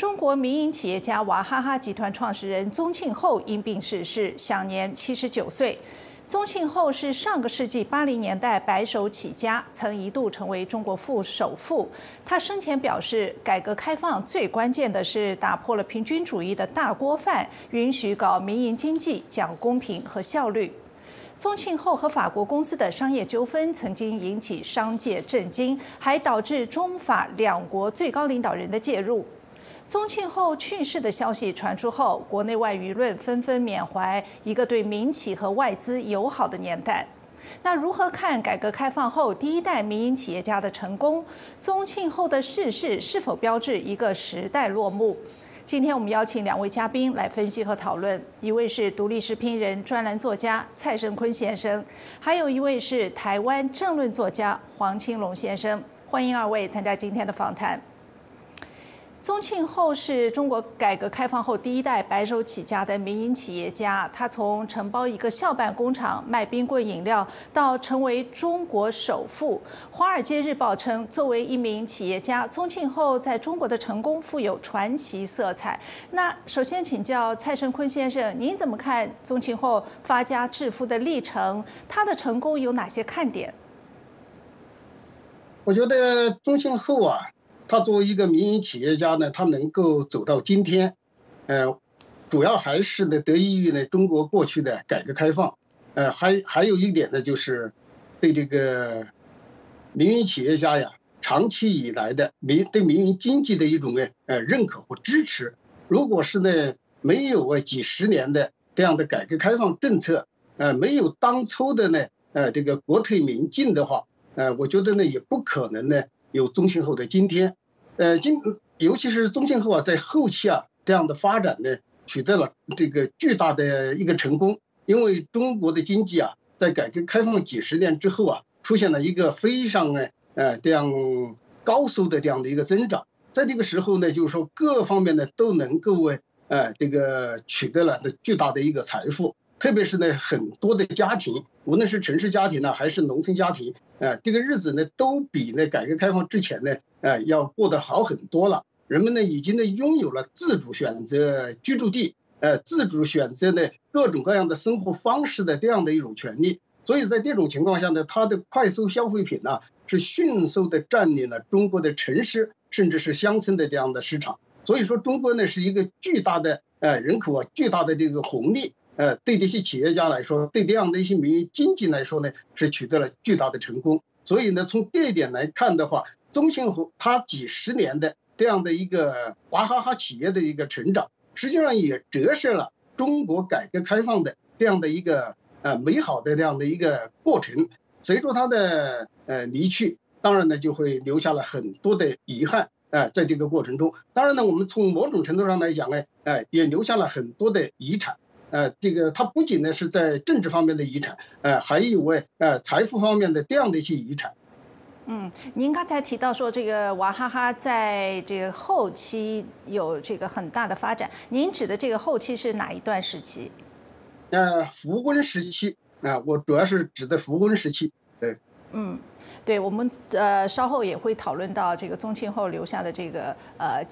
中国民营企业家娃哈哈集团创始人宗庆后因病逝世，享年七十九岁。宗庆后是上个世纪八零年代白手起家，曾一度成为中国富首富。他生前表示，改革开放最关键的是打破了平均主义的大锅饭，允许搞民营经济，讲公平和效率。宗庆后和法国公司的商业纠纷曾经引起商界震惊，还导致中法两国最高领导人的介入。宗庆后去世的消息传出后，国内外舆论纷纷缅怀一个对民企和外资友好的年代。那如何看改革开放后第一代民营企业家的成功？宗庆后的逝世是否标志一个时代落幕？今天我们邀请两位嘉宾来分析和讨论，一位是独立时评人、专栏作家蔡胜坤先生，还有一位是台湾政论作家黄青龙先生。欢迎二位参加今天的访谈。宗庆后是中国改革开放后第一代白手起家的民营企业家。他从承包一个校办工厂卖冰棍饮料，到成为中国首富。《华尔街日报》称，作为一名企业家，宗庆后在中国的成功富有传奇色彩。那首先请教蔡胜坤先生，您怎么看宗庆后发家致富的历程？他的成功有哪些看点？我觉得宗庆后啊。他作为一个民营企业家呢，他能够走到今天，呃，主要还是呢得益于呢中国过去的改革开放，呃，还还有一点呢就是对这个民营企业家呀长期以来的民对民营经济的一种呢呃认可和支持。如果是呢没有啊几十年的这样的改革开放政策，呃，没有当初的呢呃这个国退民进的话，呃，我觉得呢也不可能呢有宗庆后的今天。呃，今尤其是宗庆后啊，在后期啊这样的发展呢，取得了这个巨大的一个成功。因为中国的经济啊，在改革开放几十年之后啊，出现了一个非常呢呃这样高速的这样的一个增长。在这个时候呢，就是说各方面呢都能够为呃这个取得了巨大的一个财富。特别是呢，很多的家庭，无论是城市家庭呢，还是农村家庭，呃，这个日子呢，都比那改革开放之前呢，呃，要过得好很多了。人们呢，已经呢，拥有了自主选择居住地，呃，自主选择呢各种各样的生活方式的这样的一种权利。所以在这种情况下呢，它的快速消费品呢，是迅速的占领了中国的城市甚至是乡村的这样的市场。所以说，中国呢是一个巨大的呃人口啊，巨大的这个红利。呃，对这些企业家来说，对这样的一些民营经济来说呢，是取得了巨大的成功。所以呢，从这一点来看的话，宗庆后他几十年的这样的一个娃哈哈企业的一个成长，实际上也折射了中国改革开放的这样的一个呃美好的这样的一个过程。随着他的呃离去，当然呢就会留下了很多的遗憾。呃，在这个过程中，当然呢，我们从某种程度上来讲呢，呃，也留下了很多的遗产。呃，这个它不仅呢是在政治方面的遗产，呃，还有为呃财富方面的这样的一些遗产。嗯，您刚才提到说这个娃哈哈在这个后期有这个很大的发展，您指的这个后期是哪一段时期？呃，福温时期啊，我主要是指的福温时期。对，嗯，对，我们呃稍后也会讨论到这个宗庆后留下的这个呃。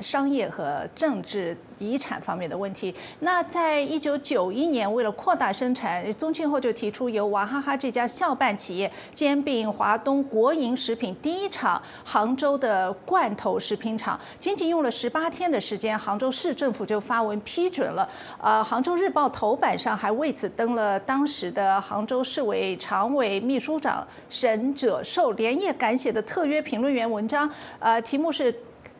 商业和政治遗产方面的问题。那在一九九一年，为了扩大生产，宗庆后就提出由娃哈哈这家校办企业兼并华东国营食品第一厂杭州的罐头食品厂。仅仅用了十八天的时间，杭州市政府就发文批准了。呃，杭州日报头版上还为此登了当时的杭州市委常委秘书长沈者寿连夜赶写的特约评论员文章。呃，题目是。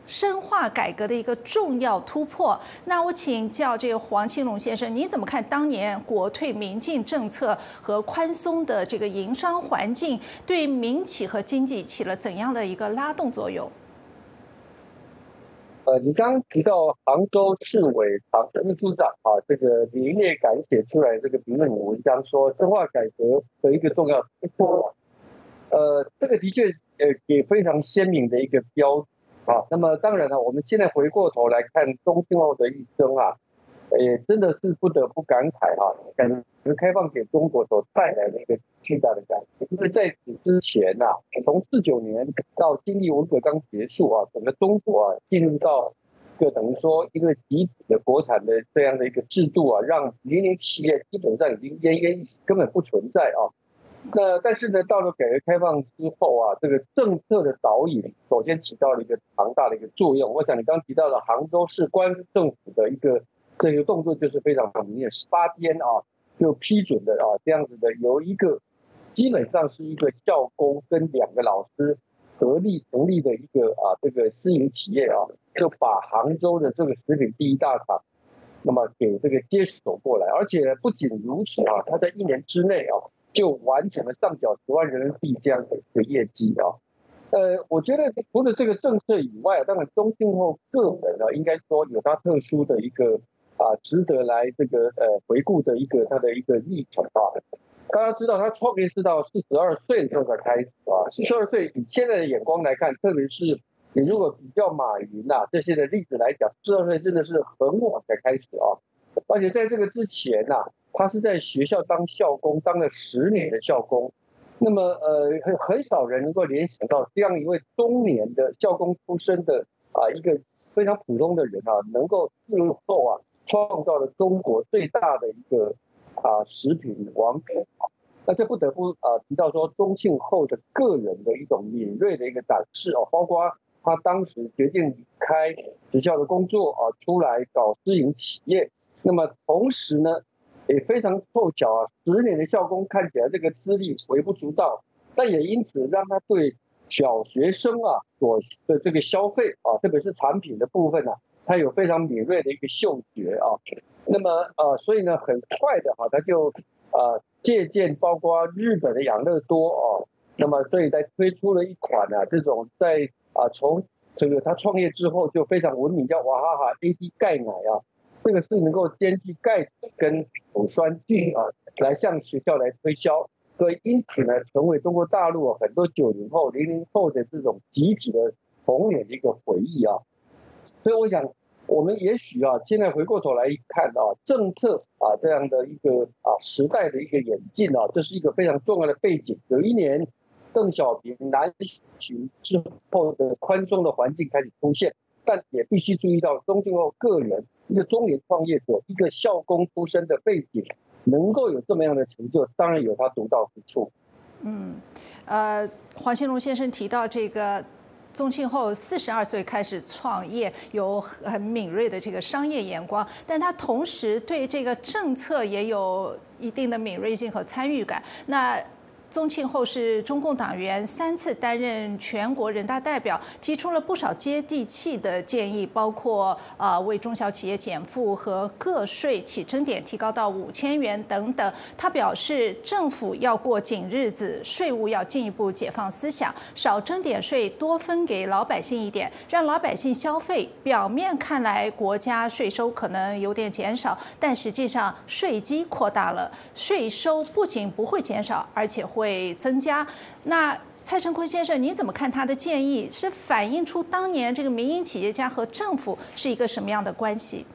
深化改革的一个重要突破。那我请教这个黄青龙先生，您怎么看当年国退民进政策和宽松的这个营商环境对民企和经济起了怎样的一个拉动作用？呃，你刚刚提到杭州市委常委秘书长啊，这个连夜赶写出来这个评论文章，说深化改革的一个重要突破。呃，这个的确呃也非常鲜明的一个标。好，那么当然了，我们现在回过头来看宗庆后的一生啊，也真的是不得不感慨哈，改革开放给中国所带来的一个巨大的改变。因为在此之前呐，从四九年到经历文革刚结束啊，整个中国啊进入到个等于说一个集体的国产的这样的一个制度啊，让民营企业基本上已经奄奄一息，根本不存在啊。那但是呢，到了改革开放之后啊，这个政策的导引首先起到了一个庞大的一个作用。我想你刚提到的杭州市官政府的一个这个动作就是非常明显，十八天啊就批准的啊这样子的，由一个基本上是一个教工跟两个老师合力成立的一个啊这个私营企业啊，就把杭州的这个食品第一大厂，那么给这个接手过来，而且不仅如此啊，他在一年之内啊。就完成了上缴十万人民币这样的一个业绩啊，呃，我觉得除了这个政策以外，当然中信后个人呢，应该说有他特殊的一个啊，值得来这个呃回顾的一个他的一个历程啊。大家知道他创业是到四十二岁的时候才开始啊，四十二岁以现在的眼光来看，特别是你如果比较马云呐这些的例子来讲，四十二岁真的是很晚才开始啊，而且在这个之前呐。他是在学校当校工，当了十年的校工。那么，呃，很很少人能够联想到这样一位中年的校工出身的啊，一个非常普通的人啊，能够日后啊创造了中国最大的一个啊食品王国。那这不得不啊提到说，宗庆后的个人的一种敏锐的一个展示哦，包括他当时决定离开学校的工作啊，出来搞私营企业。那么同时呢？也非常凑巧啊，十年的校工看起来这个资历微不足道，但也因此让他对小学生啊所的这个消费啊，特别是产品的部分呢，他有非常敏锐的一个嗅觉啊。那么呃，所以呢，很快的哈，他就呃借鉴包括日本的养乐多啊，那么所以在推出了一款呢这种在啊从这个他创业之后就非常闻名叫娃哈哈 AD 钙奶啊。这个是能够兼具钙跟乳酸菌啊，来向学校来推销，所以因此呢，成为中国大陆很多九零后、零零后的这种集体的童年的一个回忆啊。所以我想，我们也许啊，现在回过头来看啊，政策啊这样的一个啊时代的一个演进啊，这是一个非常重要的背景。有一年，邓小平南巡之后的宽松的环境开始出现，但也必须注意到中信后个人。一个中年创业者，一个校工出身的背景，能够有这么样的成就，当然有他独到之处。嗯，呃，黄兴龙先生提到这个，宗庆后四十二岁开始创业，有很敏锐的这个商业眼光，但他同时对这个政策也有一定的敏锐性和参与感。那宗庆后是中共党员，三次担任全国人大代表，提出了不少接地气的建议，包括啊为中小企业减负和个税起征点提高到五千元等等。他表示，政府要过紧日子，税务要进一步解放思想，少征点税，多分给老百姓一点，让老百姓消费。表面看来，国家税收可能有点减少，但实际上税基扩大了，税收不仅不会减少，而且会。会增加。那蔡成坤先生，您怎么看他的建议？是反映出当年这个民营企业家和政府是一个什么样的关系？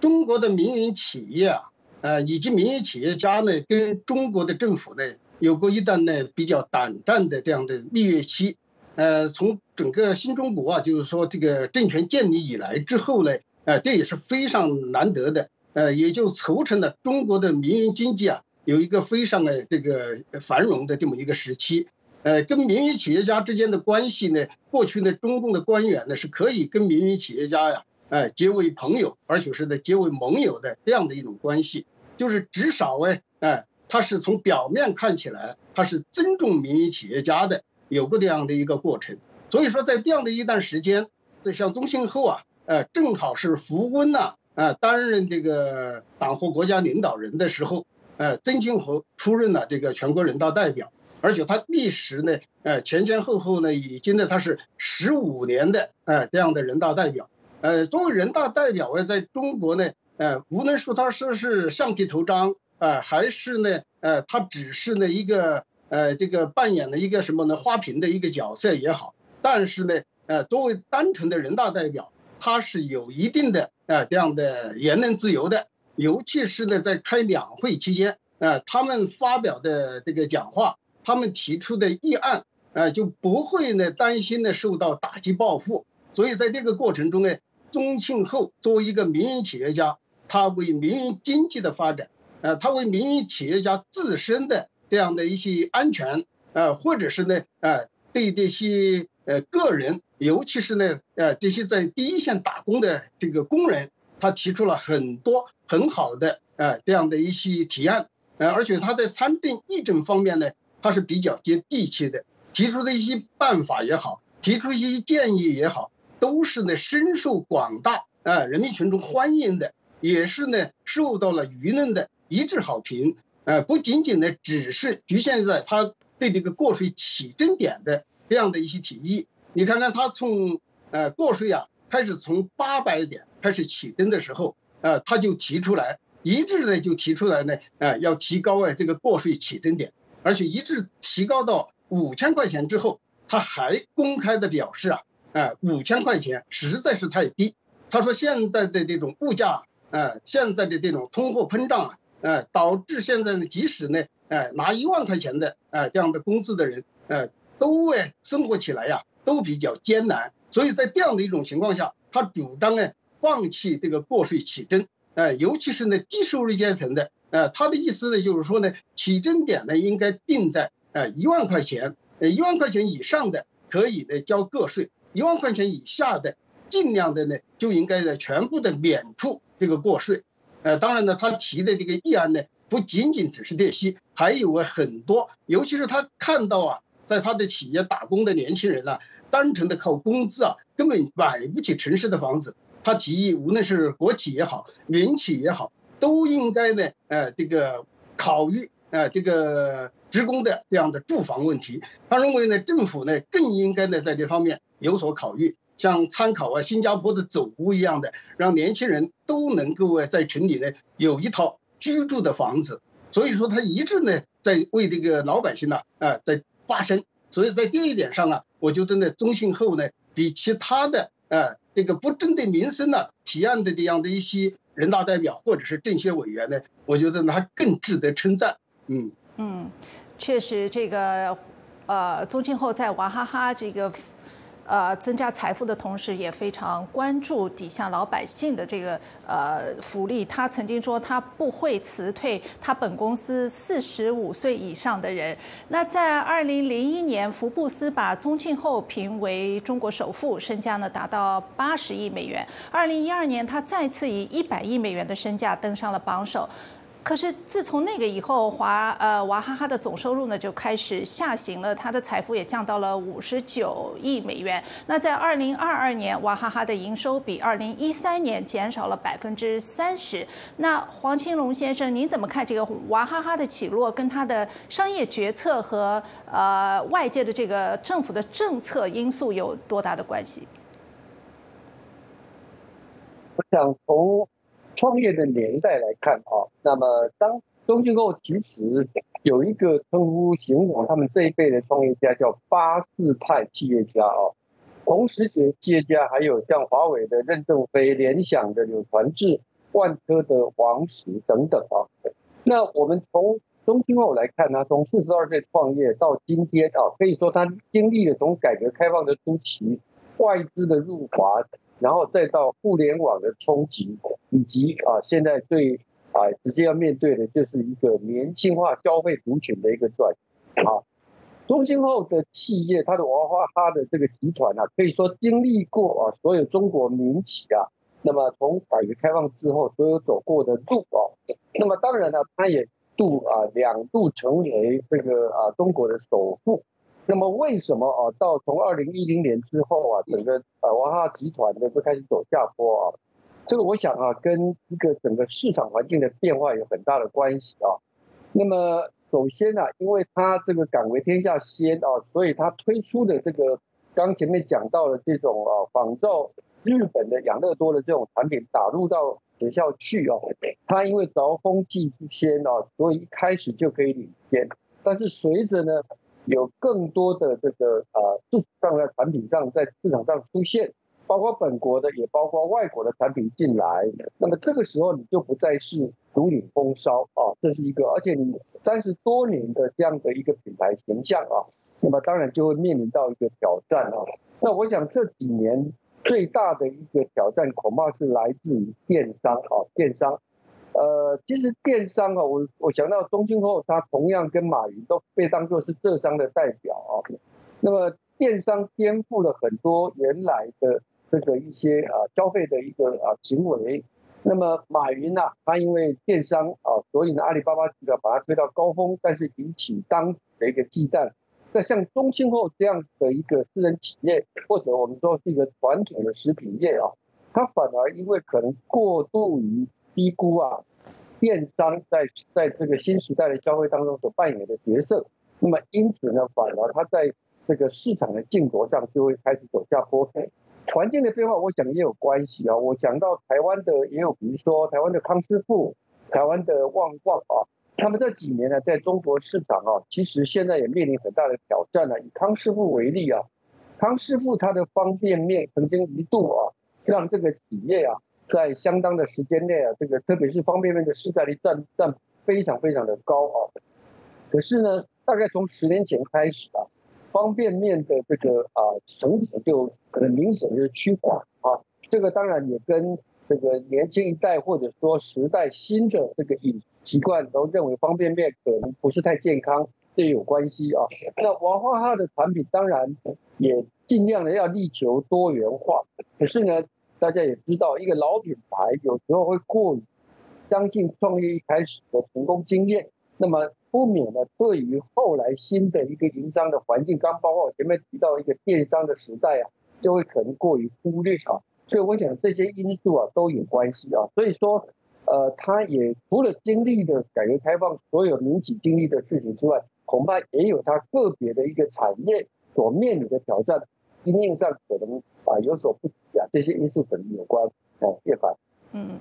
中国的民营企业啊，呃，以及民营企业家呢，跟中国的政府呢，有过一段呢比较短暂的这样的蜜月期。呃，从整个新中国啊，就是说这个政权建立以来之后呢，呃，这也是非常难得的。呃，也就促成了中国的民营经济啊。有一个非常的这个繁荣的这么一个时期，呃，跟民营企业家之间的关系呢，过去呢，中共的官员呢是可以跟民营企业家呀，哎，结为朋友，而且是呢结为盟友的这样的一种关系，就是至少哎，哎，他是从表面看起来他是尊重民营企业家的，有过这样的一个过程。所以说，在这样的一段时间，这像宗庆后啊，呃，正好是福温呐，啊，担任这个党和国家领导人的时候。呃，曾庆红出任了这个全国人大代表，而且他历时呢，呃，前前后后呢，已经呢，他是十五年的，呃，这样的人大代表。呃，作为人大代表啊，在中国呢，呃，无论说他是是橡皮头章啊，还是呢，呃，他只是呢一个，呃，这个扮演了一个什么呢，花瓶的一个角色也好，但是呢，呃，作为单纯的人大代表，他是有一定的，呃，这样的言论自由的。尤其是呢，在开两会期间，呃，他们发表的这个讲话，他们提出的议案，呃，就不会呢担心呢受到打击报复。所以在这个过程中呢，宗庆后作为一个民营企业家，他为民营经济的发展，呃，他为民营企业家自身的这样的一些安全，呃，或者是呢，呃，对这些呃个人，尤其是呢，呃，这些在第一线打工的这个工人，他提出了很多很好的呃这样的一些提案，呃，而且他在参政议政方面呢，他是比较接地气的，提出的一些办法也好，提出一些建议也好。都是呢深受广大啊人民群众欢迎的，也是呢受到了舆论的一致好评。呃，不仅仅呢只是局限在他对这个过税起征点的这样的一些提议。你看看他从呃过税啊开始从八百点开始起征的时候，呃他就提出来一致的就提出来呢，呃要提高啊这个过税起征点，而且一致提高到五千块钱之后，他还公开的表示啊。哎，五千块钱实在是太低。他说现在的这种物价，哎，现在的这种通货膨胀啊，哎，导致现在呢，即使呢，哎，拿一万块钱的，哎，这样的工资的人，哎，都哎生活起来呀，都比较艰难。所以在这样的一种情况下，他主张呢，放弃这个过税起征，哎，尤其是呢低收入阶层的，呃，他的意思呢就是说呢，起征点呢应该定在，哎，一万块钱，呃，一万块钱以上的可以呢交个税。一万块钱以下的，尽量的呢，就应该呢全部的免除这个过税。呃，当然呢，他提的这个议案呢，不仅仅只是这些，还有啊很多。尤其是他看到啊，在他的企业打工的年轻人啊，单纯的靠工资啊，根本买不起城市的房子。他提议，无论是国企也好，民企也好，都应该呢，呃，这个考虑，呃，这个职工的这样的住房问题。他认为呢，政府呢更应该呢在这方面。有所考虑，像参考啊新加坡的走屋一样的，让年轻人都能够啊在城里呢有一套居住的房子。所以说他一直呢在为这个老百姓呢啊在发声。所以在这一点上啊，我觉得呢中信后呢比其他的啊这个不针对民生的提案的这样的一些人大代表或者是政协委员呢，我觉得呢他更值得称赞。嗯嗯，确实这个呃宗庆后在娃哈哈这个。呃，增加财富的同时，也非常关注底下老百姓的这个呃福利。他曾经说，他不会辞退他本公司四十五岁以上的人。那在二零零一年，福布斯把宗庆后评为中国首富，身价呢达到八十亿美元。二零一二年，他再次以一百亿美元的身价登上了榜首。可是自从那个以后，华呃娃哈哈的总收入呢就开始下行了，他的财富也降到了五十九亿美元。那在二零二二年，娃哈哈的营收比二零一三年减少了百分之三十。那黄青龙先生，您怎么看这个娃哈哈的起落，跟他的商业决策和呃外界的这个政府的政策因素有多大的关系？我想从。创业的年代来看啊，那么当中庆后其实有一个称呼形容他们这一辈的创业家叫八四派企业家啊，同时学企业家还有像华为的任正非、联想的柳传志、万科的王石等等啊。那我们从中庆后来看呢，从四十二岁创业到今天啊，可以说他经历了从改革开放的初期外资的入华。然后再到互联网的冲击，以及啊，现在最啊直接要面对的就是一个年轻化消费族群的一个转啊。中兴后的企业，它的娃哈哈的这个集团啊，可以说经历过啊所有中国民企啊，那么从改革开放之后所有走过的路啊，那么当然呢，它也度啊两度成为这个啊中国的首富。那么为什么啊？到从二零一零年之后啊，整个呃娃哈哈集团呢就开始走下坡啊？这个我想啊，跟一个整个市场环境的变化有很大的关系啊。那么首先呢，因为它这个敢为天下先啊，所以它推出的这个刚前面讲到的这种啊仿造日本的养乐多的这种产品打入到学校去啊，它因为着风气之先啊，所以一开始就可以领先。但是随着呢，有更多的这个呃市场上的产品上在市场上出现，包括本国的也包括外国的产品进来，那么这个时候你就不再是独领风骚啊，这是一个，而且你三十多年的这样的一个品牌形象啊，那么当然就会面临到一个挑战啊。那我想这几年最大的一个挑战恐怕是来自于电商啊，电商。呃，其实电商啊，我我想到中兴后，它同样跟马云都被当作是浙商的代表啊。那么电商颠覆了很多原来的这个一些啊消费的一个啊行为。那么马云呐，他因为电商啊，所以呢阿里巴巴集团把它推到高峰，但是引起当的一个忌惮。那像中兴后这样的一个私人企业，或者我们说是一个传统的食品业啊，它反而因为可能过度于低估啊，电商在在这个新时代的消费当中所扮演的角色，那么因此呢，反而它在这个市场的竞夺上就会开始走下坡。环境的变化，我想也有关系啊。我想到台湾的也有，比如说台湾的康师傅、台湾的旺旺啊，他们这几年呢，在中国市场啊，其实现在也面临很大的挑战了。以康师傅为例啊，康师傅它的方便面曾经一度啊，让这个企业啊，在相当的时间内啊，这个特别是方便面的市占率占占非常非常的高啊。可是呢，大概从十年前开始啊。方便面的这个啊，成绩就可能明显就是趋缓啊。这个当然也跟这个年轻一代或者说时代新的这个饮习惯都认为方便面可能不是太健康，这有关系啊。那娃哈哈的产品当然也尽量的要力求多元化，可是呢，大家也知道，一个老品牌有时候会过于相信创业一开始的成功经验，那么。不免呢，对于后来新的一个营商的环境，刚包括我前面提到一个电商的时代啊，就会可能过于忽略啊。所以我想这些因素啊都有关系啊。所以说，呃，他也除了经历的改革开放所有民企经历的事情之外，恐怕也有他个别的一个产业所面临的挑战，经验上可能啊有所不及啊。这些因素可能有关啊，叶凡。嗯。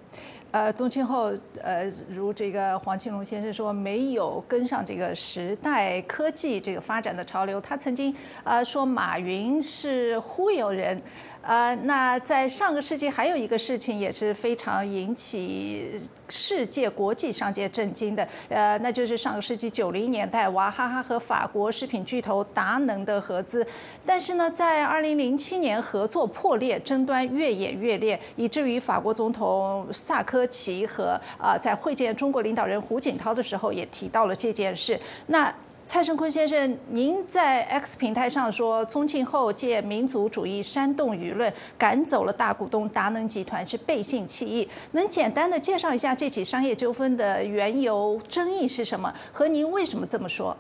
呃，宗庆后，呃，如这个黄庆龙先生说，没有跟上这个时代科技这个发展的潮流。他曾经呃说马云是忽悠人。呃，那在上个世纪还有一个事情也是非常引起世界国际商界震惊的，呃，那就是上个世纪九零年代娃哈哈和法国食品巨头达能的合资，但是呢，在二零零七年合作破裂，争端越演越烈，以至于法国总统萨科齐和啊在会见中国领导人胡锦涛的时候也提到了这件事。那蔡胜坤先生，您在 X 平台上说，宗庆后借民族主义煽动舆论，赶走了大股东达能集团是背信弃义。能简单的介绍一下这起商业纠纷的缘由、争议是什么？和您为什么这么说？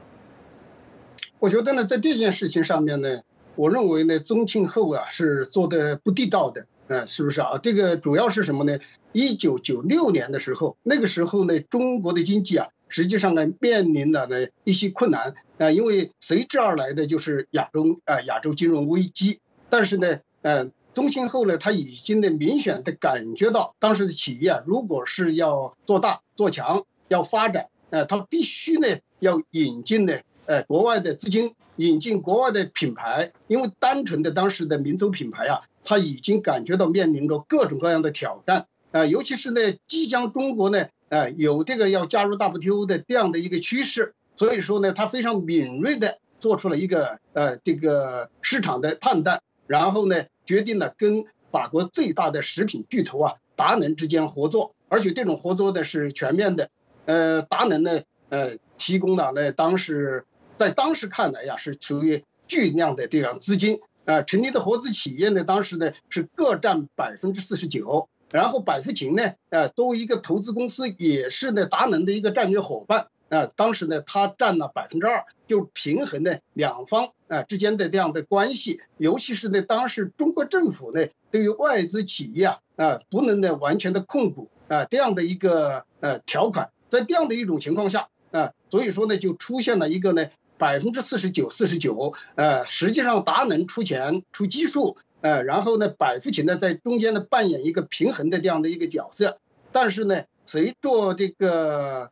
我觉得呢，在这件事情上面呢，我认为呢，宗庆后啊是做的不地道的，嗯，是不是啊？这个主要是什么呢？一九九六年的时候，那个时候呢，中国的经济啊。实际上呢，面临了呢一些困难啊，因为随之而来的就是亚洲啊亚洲金融危机。但是呢，呃，中兴后呢，他已经呢明显的感觉到，当时的企业如果是要做大做强要发展，呃，他必须呢要引进呢呃国外的资金，引进国外的品牌，因为单纯的当时的民族品牌啊，他已经感觉到面临着各种各样的挑战啊，尤其是呢，即将中国呢。呃，有这个要加入 WTO 的这样的一个趋势，所以说呢，他非常敏锐的做出了一个呃这个市场的判断，然后呢，决定了跟法国最大的食品巨头啊达能之间合作，而且这种合作呢是全面的。呃，达能呢，呃，提供了呢当时在当时看来呀是属于巨量的这样资金，呃，成立的合资企业呢，当时呢是各占百分之四十九。然后百富勤呢，呃，作为一个投资公司，也是呢达能的一个战略伙伴，啊，当时呢，他占了百分之二，就平衡呢两方啊之间的这样的关系，尤其是呢，当时中国政府呢对于外资企业啊，啊，不能呢完全的控股啊这样的一个呃条款，在这样的一种情况下啊，所以说呢，就出现了一个呢百分之四十九四十九，呃，实际上达能出钱出基数。呃，然后呢，百富勤呢在中间呢扮演一个平衡的这样的一个角色，但是呢，随着这个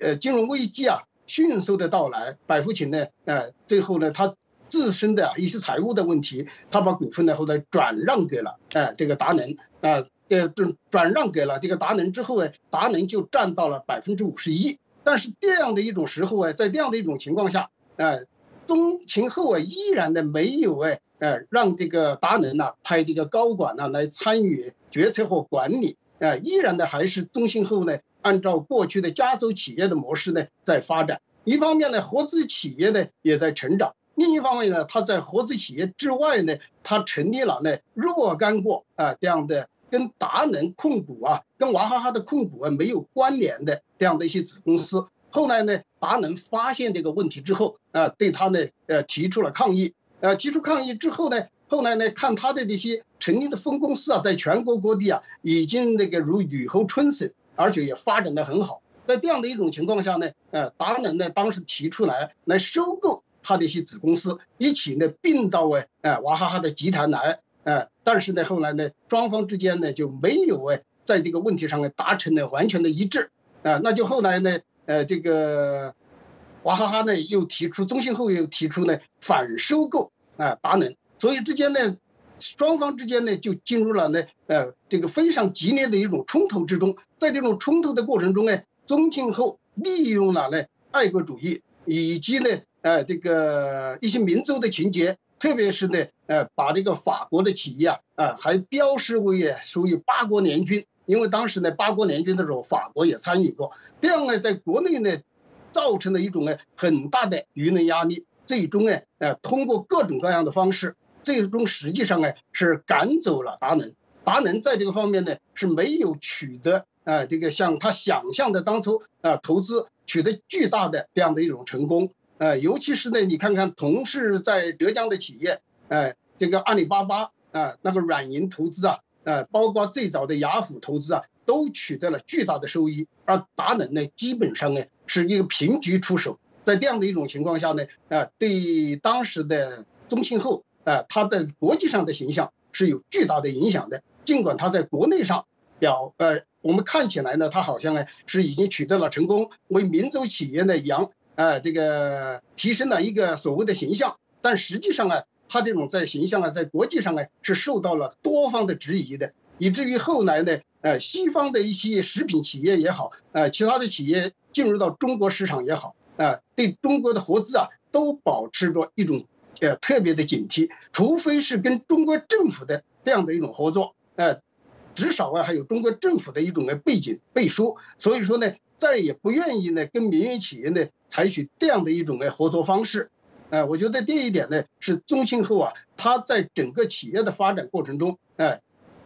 呃金融危机啊迅速的到来，百富勤呢，呃，最后呢，他自身的一些财务的问题，他把股份呢后来转让给了呃这个达能，啊，呃转转让给了这个达能之后呢，达能就占到了百分之五十一，但是这样的一种时候啊，在这样的一种情况下，呃。中秦后啊，依然呢没有哎呃，让这个达能呐派这个高管呐来参与决策和管理，呃，依然呢还是中信后呢按照过去的家族企业的模式呢在发展。一方面呢，合资企业呢也在成长；另一方面呢，它在合资企业之外呢，它成立了呢若干个啊这样的跟达能控股啊、跟娃哈哈的控股啊没有关联的这样的一些子公司。后来呢，达能发现这个问题之后啊，对他呢呃提出了抗议。呃，提出抗议之后呢，后来呢看他的这些成立的分公司啊，在全国各地啊已经那个如雨后春笋，而且也发展的很好。在这样的一种情况下呢，呃，达能呢当时提出来来收购他的一些子公司，一起呢并到哎，呃娃哈哈的集团来，呃，但是呢后来呢双方之间呢就没有哎在这个问题上呢达成了完全的一致，啊，那就后来呢，呃，这个娃哈哈呢又提出，中信后又提出呢反收购啊达能，所以之间呢双方之间呢就进入了呢呃这个非常激烈的一种冲突之中，在这种冲突的过程中呢。宗庆后利用了呢爱国主义以及呢呃这个一些民族的情节，特别是呢呃把这个法国的企业啊啊还标示为属于八国联军，因为当时呢八国联军的时候法国也参与过，这样呢在国内呢造成了一种呢很大的舆论压力，最终呢呃通过各种各样的方式，最终实际上呢是赶走了达能，达能在这个方面呢是没有取得。啊，这个像他想象的当初啊，投资取得巨大的这样的一种成功，呃，尤其是呢，你看看同是在浙江的企业，呃，这个阿里巴巴啊，那个软银投资啊，呃，包括最早的雅虎投资啊，都取得了巨大的收益，而达能呢，基本上呢是一个平局出手，在这样的一种情况下呢，啊，对当时的中信后啊，他的国际上的形象是有巨大的影响的，尽管他在国内上表呃。我们看起来呢，他好像呢是已经取得了成功，为民族企业呢扬，呃，这个提升了一个所谓的形象。但实际上啊，他这种在形象啊，在国际上呢是受到了多方的质疑的，以至于后来呢，呃，西方的一些食品企业也好，呃，其他的企业进入到中国市场也好，啊，对中国的合资啊，都保持着一种呃特别的警惕，除非是跟中国政府的这样的一种合作，呃。至少啊，还有中国政府的一种的背景背书，所以说呢，再也不愿意呢跟民营企业呢采取这样的一种的合作方式。哎，我觉得这一点呢是宗庆后啊，他在整个企业的发展过程中，哎，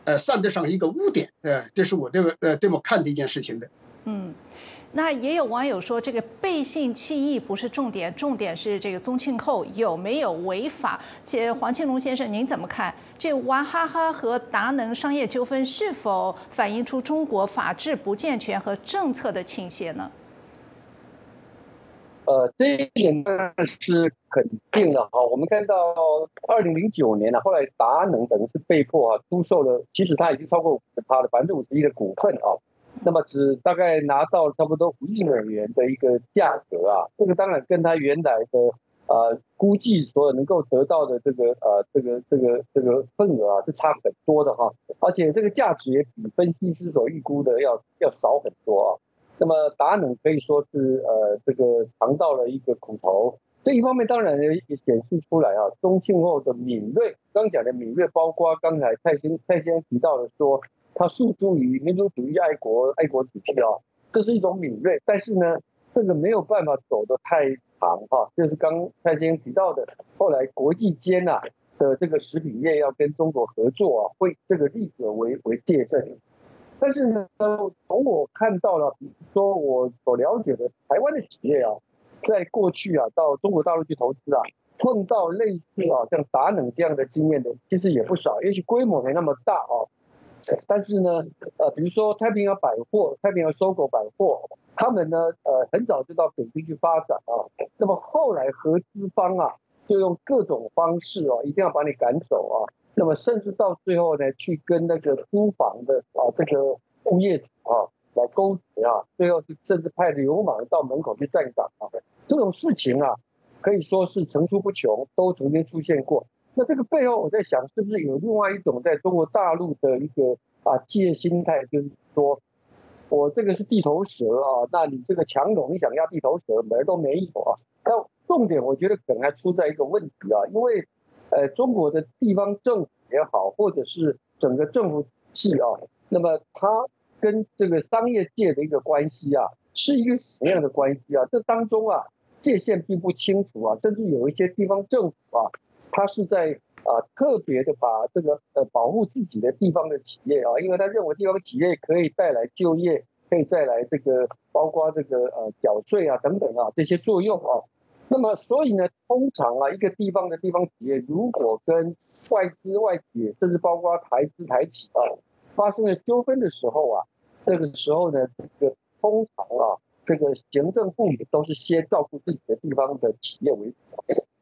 呃，算得上一个污点。哎，这是我这个呃这么看的一件事情的。嗯。那也有网友说，这个背信弃义不是重点，重点是这个宗庆后有没有违法。且黄庆龙先生，您怎么看？这娃哈哈和达能商业纠纷是否反映出中国法治不健全和政策的倾斜呢？呃，这一点呢是肯定的哈。我们看到二零零九年呢，后来达能等于是被迫啊出售了，其实他已经超过五十趴的百分之五十一的股份啊。那么只大概拿到差不多五亿美元的一个价格啊，这个当然跟他原来的呃估计所能够得到的这个呃这个这个这个份额啊是差很多的哈，而且这个价值也比分析师所预估的要要少很多啊。那么达能可以说是呃这个尝到了一个苦头，这一方面当然也显示出来啊，中庆后的敏锐，刚讲的敏锐，包括刚才蔡先蔡先生提到的说。他诉诸于民族主义、爱国、爱国主义啊，这是一种敏锐，但是呢，这个没有办法走得太长哈。就是刚蔡先生提到的，后来国际间呐的这个食品业要跟中国合作啊，会这个例子为为借证。但是呢，从我看到了，比如说我所了解的台湾的企业啊，在过去啊到中国大陆去投资啊，碰到类似啊像达能这样的经验的，其实也不少，也许规模没那么大啊。但是呢，呃，比如说太平洋百货、太平洋收购百货，他们呢，呃，很早就到北京去发展啊。那么后来合资方啊，就用各种方式哦，一定要把你赶走啊。那么甚至到最后呢，去跟那个租房的啊这个物业主啊来勾结啊，最后是甚至派流氓到门口去站岗啊。这种事情啊，可以说是层出不穷，都曾经出现过。那这个背后，我在想，是不是有另外一种在中国大陆的一个啊企业心态，就是说，我这个是地头蛇啊，那你这个强龙，你想要地头蛇门都没有啊。那重点，我觉得可能还出在一个问题啊，因为呃，中国的地方政府也好，或者是整个政府系啊，那么它跟这个商业界的一个关系啊，是一个什么样的关系啊？这当中啊，界限并不清楚啊，甚至有一些地方政府啊，它是在啊特别的把这个呃保护自己的地方的企业啊，因为他认为地方企业可以带来就业，可以带来这个包括这个呃缴税啊等等啊这些作用啊。那么，所以呢，通常啊，一个地方的地方企业如果跟外资、外企，甚至包括台资、台企啊，发生了纠纷的时候啊，这个时候呢，这个通常啊，这个行政部门都是先照顾自己的地方的企业为主。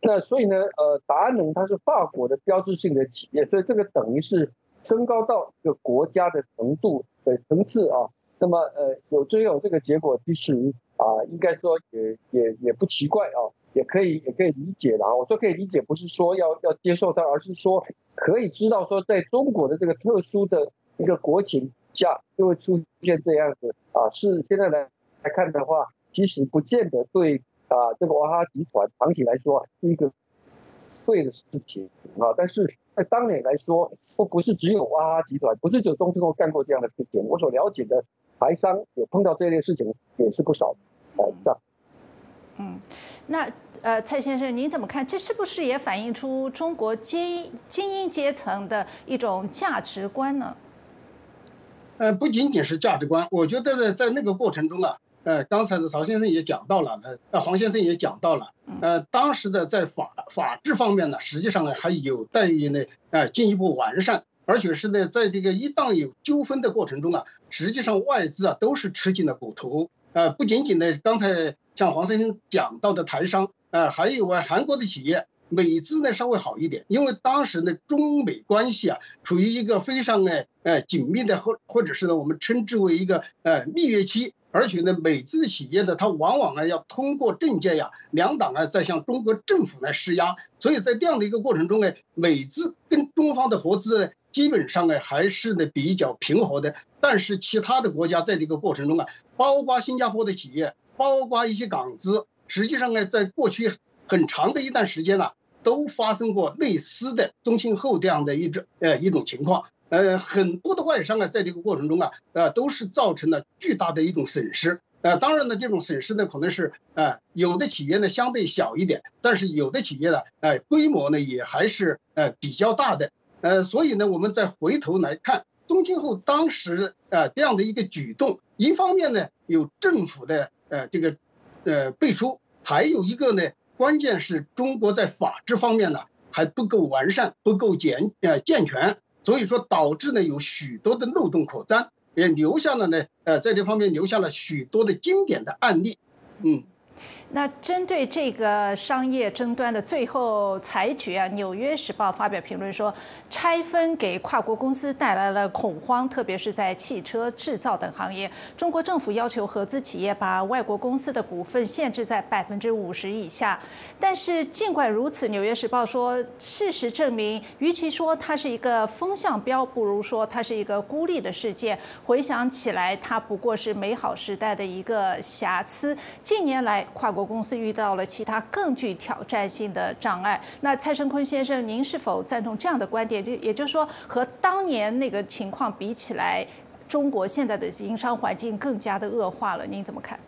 那所以呢，呃，达能它是法国的标志性的企业，所以这个等于是升高到一个国家的程度的层次啊。那么，呃，有最后这个结果，其实啊，应该说也也也不奇怪啊。也可以，也可以理解的啊。我说可以理解，不是说要要接受它，而是说可以知道说，在中国的这个特殊的一个国情下，就会出现这样子啊。是现在来来看的话，其实不见得对啊，这个娃哈哈集团长期来说是一个对的事情啊。但是在当年来说，不不是只有娃哈哈集团，不是只有中证干过这样的事情。我所了解的台商有碰到这类事情也是不少的，这样。嗯。那呃，蔡先生，您怎么看？这是不是也反映出中国精精英阶层的一种价值观呢？呃，不仅仅是价值观，我觉得在在那个过程中啊，呃，刚才的曹先生也讲到了，呃，黄先生也讲到了，呃，当时的在法法治方面呢，实际上呢还有待于呢，呃，进一步完善，而且是呢，在这个一旦有纠纷的过程中啊，实际上外资啊都是吃尽了苦头，呃，不仅仅呢，刚才。像黄先生讲到的台商，呃，还有啊，韩国的企业，美资呢稍微好一点，因为当时呢中美关系啊处于一个非常呢呃紧密的或或者是呢我们称之为一个呃蜜月期，而且呢美资的企业呢它往往啊要通过政界呀两党啊在向中国政府来施压，所以在这样的一个过程中呢，美资跟中方的合资基本上呢还是呢比较平和的，但是其他的国家在这个过程中啊，包括新加坡的企业。包括一些港资，实际上呢，在过去很长的一段时间呢，都发生过类似的中庆后这样的一种呃一种情况。呃，很多的外商啊，在这个过程中啊，呃，都是造成了巨大的一种损失。呃，当然呢，这种损失呢，可能是呃有的企业呢相对小一点，但是有的企业呢，呃，规模呢也还是呃比较大的。呃，所以呢，我们再回头来看中庆后当时呃这样的一个举动，一方面呢，有政府的。呃，这个，呃，背书，还有一个呢，关键是中国在法治方面呢还不够完善，不够健呃健全，所以说导致呢有许多的漏洞可钻，也留下了呢，呃，在这方面留下了许多的经典的案例，嗯。那针对这个商业争端的最后裁决啊，《纽约时报》发表评论说，拆分给跨国公司带来了恐慌，特别是在汽车制造等行业。中国政府要求合资企业把外国公司的股份限制在百分之五十以下。但是尽管如此，《纽约时报》说，事实证明，与其说它是一个风向标，不如说它是一个孤立的事件。回想起来，它不过是美好时代的一个瑕疵。近年来，跨国公司遇到了其他更具挑战性的障碍。那蔡生坤先生，您是否赞同这样的观点？就也就是说，和当年那个情况比起来，中国现在的营商环境更加的恶化了。您怎么看？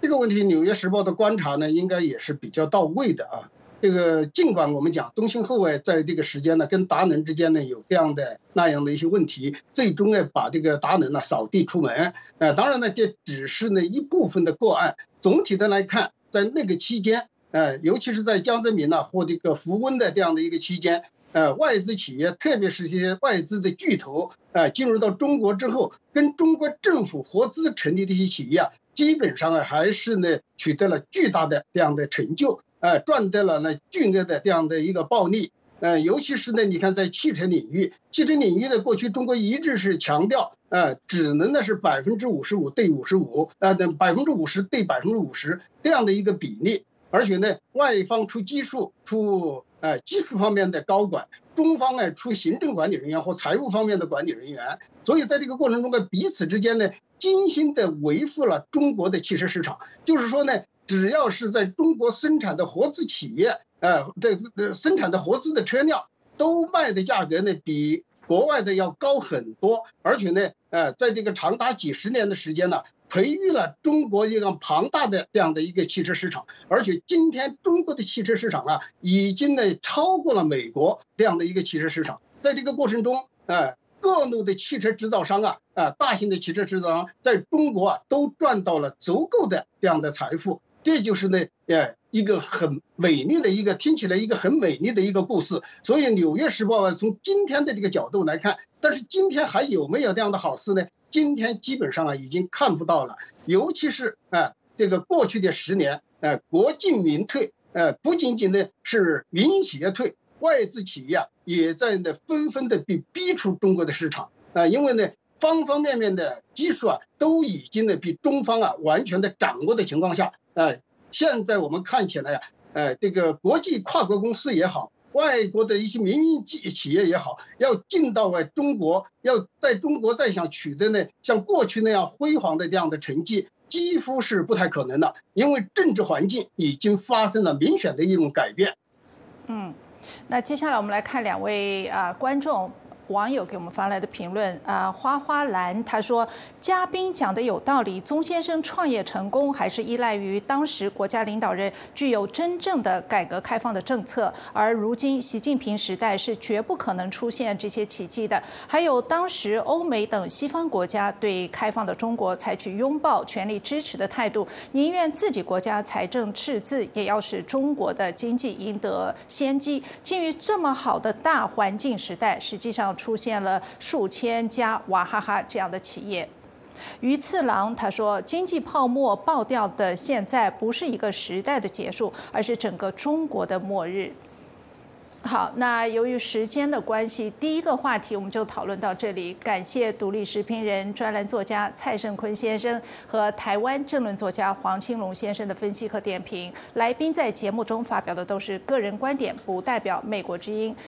这个问题，《纽约时报》的观察呢，应该也是比较到位的啊。这个尽管我们讲中兴后卫在这个时间呢，跟达能之间呢有这样的那样的一些问题，最终呢把这个达能呢扫地出门。呃，当然呢这只是呢一部分的个案。总体的来看，在那个期间，呃，尤其是在江泽民呢或这个福温的这样的一个期间，呃，外资企业，特别是一些外资的巨头，呃，进入到中国之后，跟中国政府合资成立的一些企业啊，基本上啊还是呢取得了巨大的这样的成就。呃，赚得了那巨额的这样的一个暴利，呃，尤其是呢，你看在汽车领域，汽车领域呢，过去中国一直是强调，呃，只能呢是百分之五十五对五十五，呃，等百分之五十对百分之五十这样的一个比例，而且呢，外方出技术、出呃技术方面的高管，中方呢出行政管理人员或财务方面的管理人员，所以在这个过程中呢，彼此之间呢，精心的维护了中国的汽车市场，就是说呢。只要是在中国生产的合资企业，呃，这生产的合资的车辆都卖的价格呢比国外的要高很多，而且呢，呃，在这个长达几十年的时间呢，培育了中国一个庞大的这样的一个汽车市场，而且今天中国的汽车市场啊，已经呢超过了美国这样的一个汽车市场，在这个过程中，呃，各路的汽车制造商啊，啊，大型的汽车制造商在中国啊，都赚到了足够的这样的财富。这就是呢，呃，一个很美丽的一个，听起来一个很美丽的一个故事。所以《纽约时报》啊，从今天的这个角度来看，但是今天还有没有这样的好事呢？今天基本上啊，已经看不到了。尤其是啊，这个过去的十年，呃，国进民退，呃，不仅仅呢是民营企业退，外资企业啊也在呢纷纷的被逼出中国的市场啊，因为呢。方方面面的技术啊，都已经呢比中方啊完全的掌握的情况下，呃，现在我们看起来呀，呃，这个国际跨国公司也好，外国的一些民营企企业也好，要进到外中国，要在中国再想取得呢像过去那样辉煌的这样的成绩，几乎是不太可能的，因为政治环境已经发生了明显的一种改变。嗯，那接下来我们来看两位啊观众。网友给我们发来的评论啊，花花蓝他说，嘉宾讲的有道理，宗先生创业成功还是依赖于当时国家领导人具有真正的改革开放的政策，而如今习近平时代是绝不可能出现这些奇迹的。还有当时欧美等西方国家对开放的中国采取拥抱、全力支持的态度，宁愿自己国家财政赤字，也要使中国的经济赢得先机。基于这么好的大环境时代，实际上。出现了数千家娃哈哈这样的企业。鱼次郎他说，经济泡沫爆掉的现在不是一个时代的结束，而是整个中国的末日。好，那由于时间的关系，第一个话题我们就讨论到这里。感谢独立时评人、专栏作家蔡胜坤先生和台湾政论作家黄青龙先生的分析和点评。来宾在节目中发表的都是个人观点，不代表美国之音。